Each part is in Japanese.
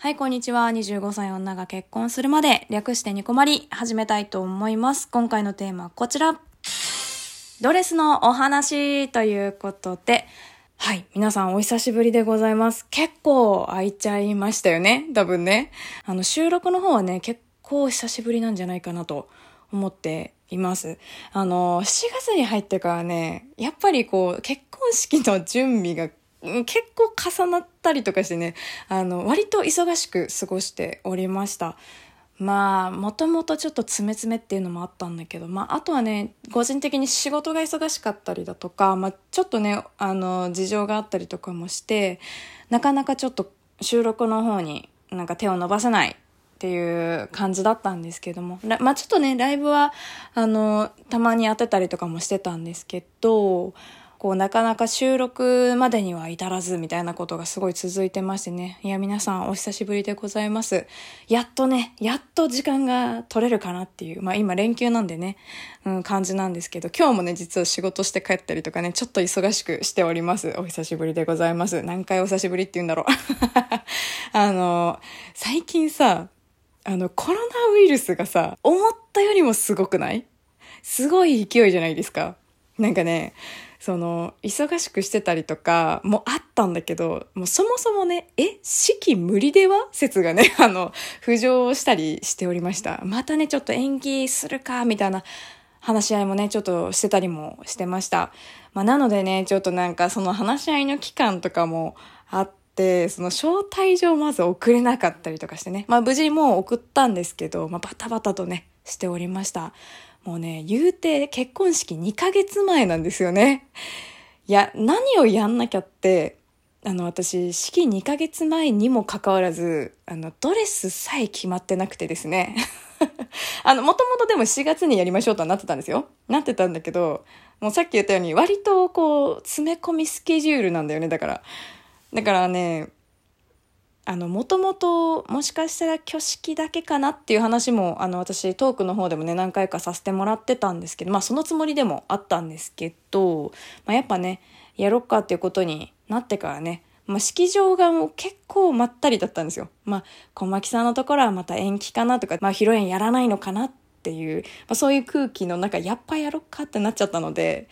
はい、こんにちは。25歳女が結婚するまで、略してニコマリ、始めたいと思います。今回のテーマはこちら。ドレスのお話ということで、はい、皆さんお久しぶりでございます。結構空いちゃいましたよね。多分ね。あの、収録の方はね、結構久しぶりなんじゃないかなと思っています。あの、7月に入ってからね、やっぱりこう、結婚式の準備が結構重なったりとかしてね、あの、割と忙しく過ごしておりました。まあ、もともとちょっと詰め詰めっていうのもあったんだけど、まあ、あとはね、個人的に仕事が忙しかったりだとか、まあ、ちょっとね、あの、事情があったりとかもして、なかなかちょっと収録の方になんか手を伸ばせないっていう感じだったんですけども、まあ、ちょっとね、ライブは、あの、たまにやってたりとかもしてたんですけど、こう、なかなか収録までには至らずみたいなことがすごい続いてましてね。いや、皆さんお久しぶりでございます。やっとね、やっと時間が取れるかなっていう、まあ今連休なんでね、うん、感じなんですけど、今日もね、実は仕事して帰ったりとかね、ちょっと忙しくしております。お久しぶりでございます。何回お久しぶりって言うんだろう。あの、最近さ、あの、コロナウイルスがさ、思ったよりもすごくない？すごい勢いじゃないですか。なんかね、その、忙しくしてたりとかもあったんだけど、もうそもそもね、え、式無理では？説がね、あの、浮上したりしておりました。またね、ちょっと延期するか、みたいな話し合いもね、ちょっとしてたりもしてました。まあ、なのでね、ちょっとなんかその話し合いの期間とかもあって、その招待状まず送れなかったりとかしてね。まあ無事もう送ったんですけど、まあバタバタとね、しておりました。もうね、言うて結婚式2ヶ月前なんですよね。いや、何をやんなきゃって、あの、私、式2ヶ月前にもかかわらず、あの、ドレスさえ決まってなくてですね。あの、もともとでも4月にやりましょうとはなってたんですよ。なってたんだけど、もうさっき言ったように、割とこう、詰め込みスケジュールなんだよね、だから。だからね、あの、もともと、もしかしたら挙式だけかなっていう話も、あの、私、トークの方でもね、何回かさせてもらってたんですけど、まあ、そのつもりでもあったんですけど、まあ、やっぱね、やろっかっていうことになってからね、まあ、式場がもう結構まったりだったんですよ。まあ、小牧さんのところはまた延期かなとか、まあ、披露宴やらないのかなっていう、まあ、そういう空気の中、やっぱやろっかってなっちゃったので、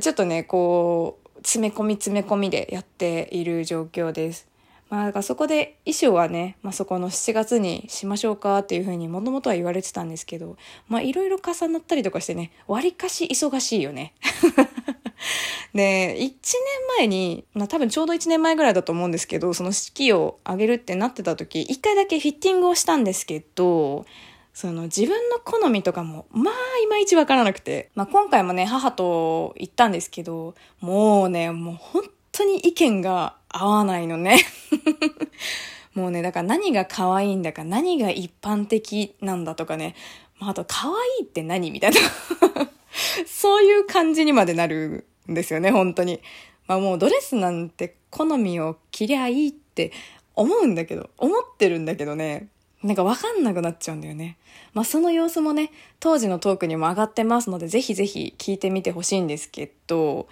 ちょっとね、こう、詰め込み詰め込みでやっている状況です。まあ、だからそこで衣装はね、まあ、そこの7月にしましょうかっていうふうにもともとは言われてたんですけど、まあ、いろいろ重なったりとかしてね、割かし忙しいよね。で、1年前に、まあ、多分ちょうど1年前ぐらいだと思うんですけど、その式を挙げるってなってた時、1回だけフィッティングをしたんですけど、その自分の好みとかも、まあ、いまいちわからなくて。まあ、今回もね、母と行ったんですけど、もうね、もう本当に意見が合わないのね。もうね、だから何が可愛いんだか、何が一般的なんだとかね、まあ、あと可愛いって何みたいな。そういう感じにまでなるんですよね、本当に。まあもうドレスなんて好みを着りゃいいって思うんだけど、思ってるんだけどね、なんかわかんなくなっちゃうんだよね。まあその様子もね、当時のトークにも上がってますので、ぜひぜひ聞いてみてほしいんですけど、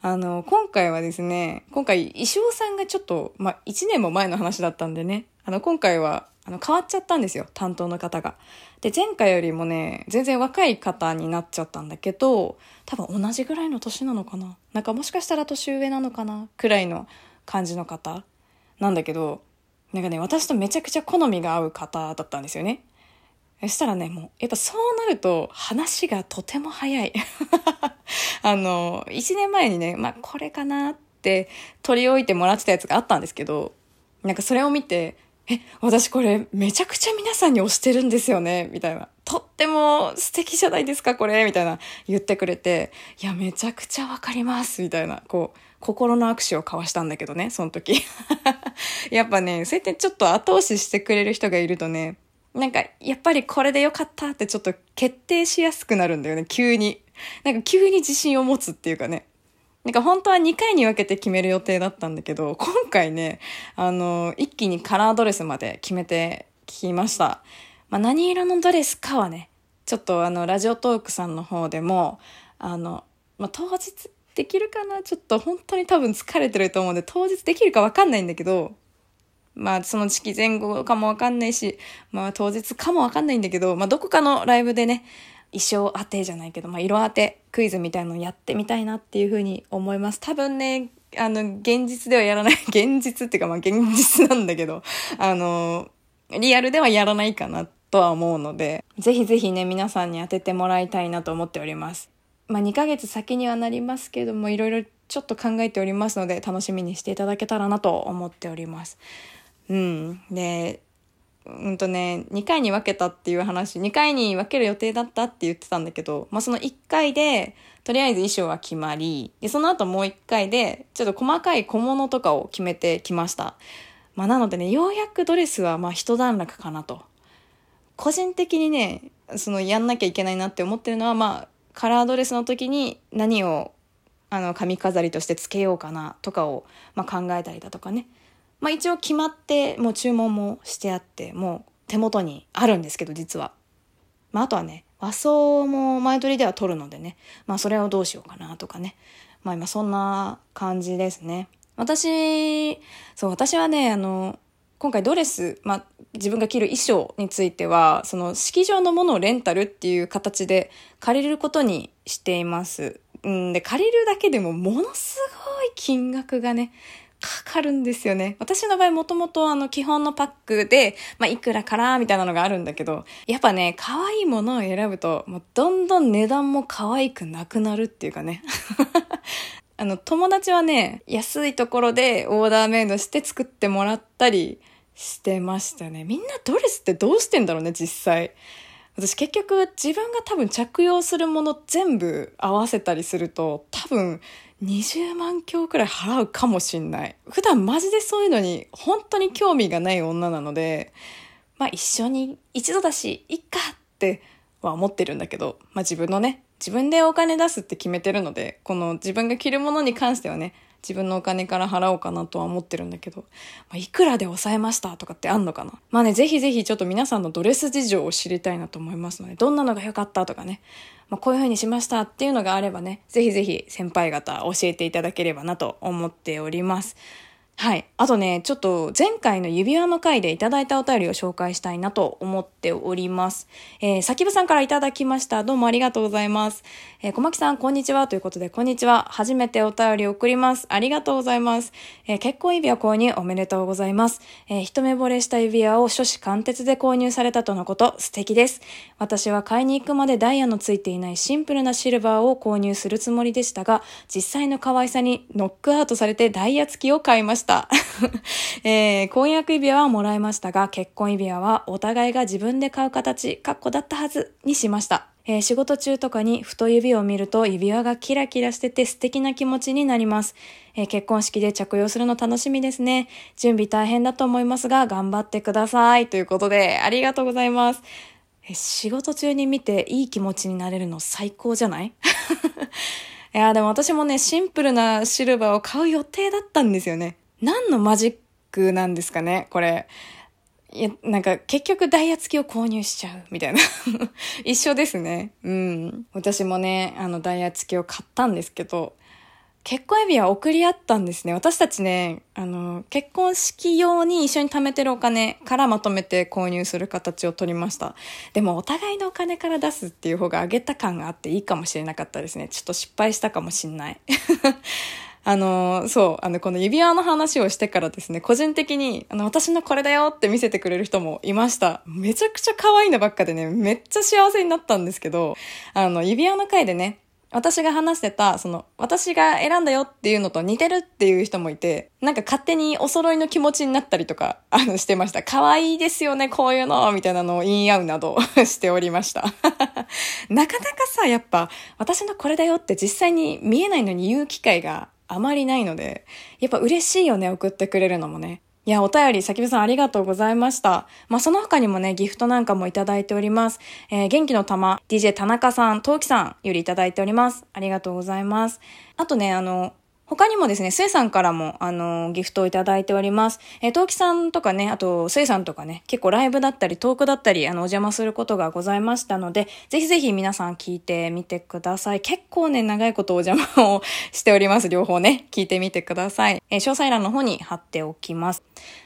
あの、今回はですね、今回衣装さんがちょっと、まあ1年も前の話だったんでね、あの今回はあの変わっちゃったんですよ、担当の方が。で、前回よりもね、全然若い方になっちゃったんだけど、多分同じぐらいの年なのかななんかもしかしたら年上なのかなくらいの感じの方なんだけど、なんかね、私とめちゃくちゃ好みが合う方だったんですよね。そしたらね、もう、やっぱそうなると話がとても早い。あの、1年前にね、まあこれかなって取り置いてもらってたやつがあったんですけど、なんかそれを見て、え、私これめちゃくちゃ皆さんに推してるんですよね、みたいな。とっても素敵じゃないですか、これ、みたいな言ってくれて、いや、めちゃくちゃわかります、みたいな、こう、心の握手を交わしたんだけどね、その時。やっぱね、そうやってちょっと後押ししてくれる人がいるとね、なんか、やっぱりこれでよかったってちょっと決定しやすくなるんだよね、急に。なんか急に自信を持つっていうかね。なんか本当は2回に分けて決める予定だったんだけど、今回ね、あの、一気にカラードレスまで決めてきました。まあ、何色のドレスかはね、ちょっとあの、ラジオトークさんの方でも、あの、まあ、当日できるかな？ちょっと本当に多分疲れてると思うんで、当日できるか分かんないんだけど、まあその時期前後かもわかんないし、まあ当日かもわかんないんだけど、まあどこかのライブでね、衣装当てじゃないけど、まあ色当てクイズみたいなのやってみたいなっていうふうに思います。多分ね、あの、現実ではやらない、現実っていうかまあ現実なんだけど、あの、リアルではやらないかなとは思うので、ぜひぜひね、皆さんに当ててもらいたいなと思っております。まあ2ヶ月先にはなりますけども、いろいろちょっと考えておりますので、楽しみにしていただけたらなと思っております。うん。で、うんとね、2回に分けたっていう話、2回に分ける予定だったって言ってたんだけど、まあその1回で、とりあえず衣装は決まり、で、その後もう1回で、ちょっと細かい小物とかを決めてきました。まあなのでね、ようやくドレスはま一段落かなと。個人的にね、そのやんなきゃいけないなって思ってるのは、まあ、カラードレスの時に何をあの髪飾りとしてつけようかなとかを、まあ、考えたりだとかね。まあ一応決まってもう注文もしてあってもう手元にあるんですけど実は。まああとはね和装も前撮りでは撮るのでねまあそれをどうしようかなとかね。まあ今そんな感じですね。私、そう私はねあの今回ドレス、まあ、自分が着る衣装については、その式場のものをレンタルっていう形で借りることにしています。うんで、借りるだけでもものすごい金額がね、かかるんですよね。私の場合もともとあの基本のパックで、まあいくらからみたいなのがあるんだけど、やっぱね、可愛いものを選ぶと、もうどんどん値段も可愛くなくなるっていうかね。あの、友達はね、安いところでオーダーメイドして作ってもらったりしてましたね。みんなドレスってどうしてんだろうね、実際。私結局自分が多分着用するもの全部合わせたりすると多分20万強くらい払うかもしんない。普段マジでそういうのに本当に興味がない女なので、まあ一緒に一度だし、いっかっては思ってるんだけど、まあ自分のね、自分でお金出すって決めてるので、この自分が着るものに関してはね、自分のお金から払おうかなとは思ってるんだけど、まあ、いくらで抑えましたとかってあんのかな？まあね、ぜひぜひちょっと皆さんのドレス事情を知りたいなと思いますので、どんなのが良かったとかね、まあ、こういう風にしましたっていうのがあればね、ぜひぜひ先輩方教えていただければなと思っております。はい。あとね、ちょっと前回の指輪の回でいただいたお便りを紹介したいなと思っております。えー、さきぶさんからいただきました。どうもありがとうございます。えー、小牧さん、こんにちは。ということで、こんにちは。初めてお便りを送ります。ありがとうございます。えー、結婚指輪購入おめでとうございます。えー、一目惚れした指輪を初子貫徹で購入されたとのこと、素敵です。私は買いに行くまでダイヤのついていないシンプルなシルバーを購入するつもりでしたが、実際の可愛さにノックアウトされてダイヤ付きを買いました。。えー、婚約指輪はもらいましたが、結婚指輪はお互いが自分で買う形、カッコだったはずにしました。えー、仕事中とかにふと指を見ると指輪がキラキラしてて素敵な気持ちになります。えー、結婚式で着用するの楽しみですね。準備大変だと思いますが、頑張ってください。ということで、ありがとうございます。え仕事中に見ていい気持ちになれるの最高じゃない？いや、でも私もね、シンプルなシルバーを買う予定だったんですよね。何のマジックなんですかねこれ。いや、なんか結局ダイヤ付きを購入しちゃうみたいな 一緒ですね。うん。私もね、あのダイヤ付きを買ったんですけど、結婚指輪送り合ったんですね。私たちね、あの、結婚式用に一緒に貯めてるお金からまとめて購入する形を取りました。でもお互いのお金から出すっていう方が上げた感があっていいかもしれなかったですね。ちょっと失敗したかもしんない。あの、そう、あの、この指輪の話をしてからですね、個人的に、あの、私のこれだよって見せてくれる人もいました。めちゃくちゃ可愛いのばっかでね、めっちゃ幸せになったんですけど、あの、指輪の回でね、私が話してた、その、私が選んだよっていうのと似てるっていう人もいて、なんか勝手にお揃いの気持ちになったりとか、あの、してました。可愛いですよね、こういうの、みたいなのを言い合うなど しておりました。なかなかさ、やっぱ、私のこれだよって実際に見えないのに言う機会があまりないので、やっぱ嬉しいよね、送ってくれるのもね。いや、お便り、さきぶさんありがとうございました。まあ、その他にもね、ギフトなんかもいただいております。えー、元気の玉、DJ 田中さん、陶器さんよりいただいております。ありがとうございます。あとね、あの、他にもですね、スエさんからも、あの、ギフトをいただいております。えー、トウキさんとかね、あと、スエさんとかね、結構ライブだったり、トークだったり、あの、お邪魔することがございましたので、ぜひぜひ皆さん聞いてみてください。結構ね、長いことお邪魔をしております。両方ね、聞いてみてください。えー、詳細欄の方に貼っておきます。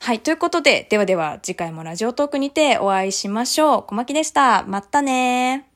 はい、ということで、ではでは、次回もラジオトークにてお会いしましょう。小牧でした。またねー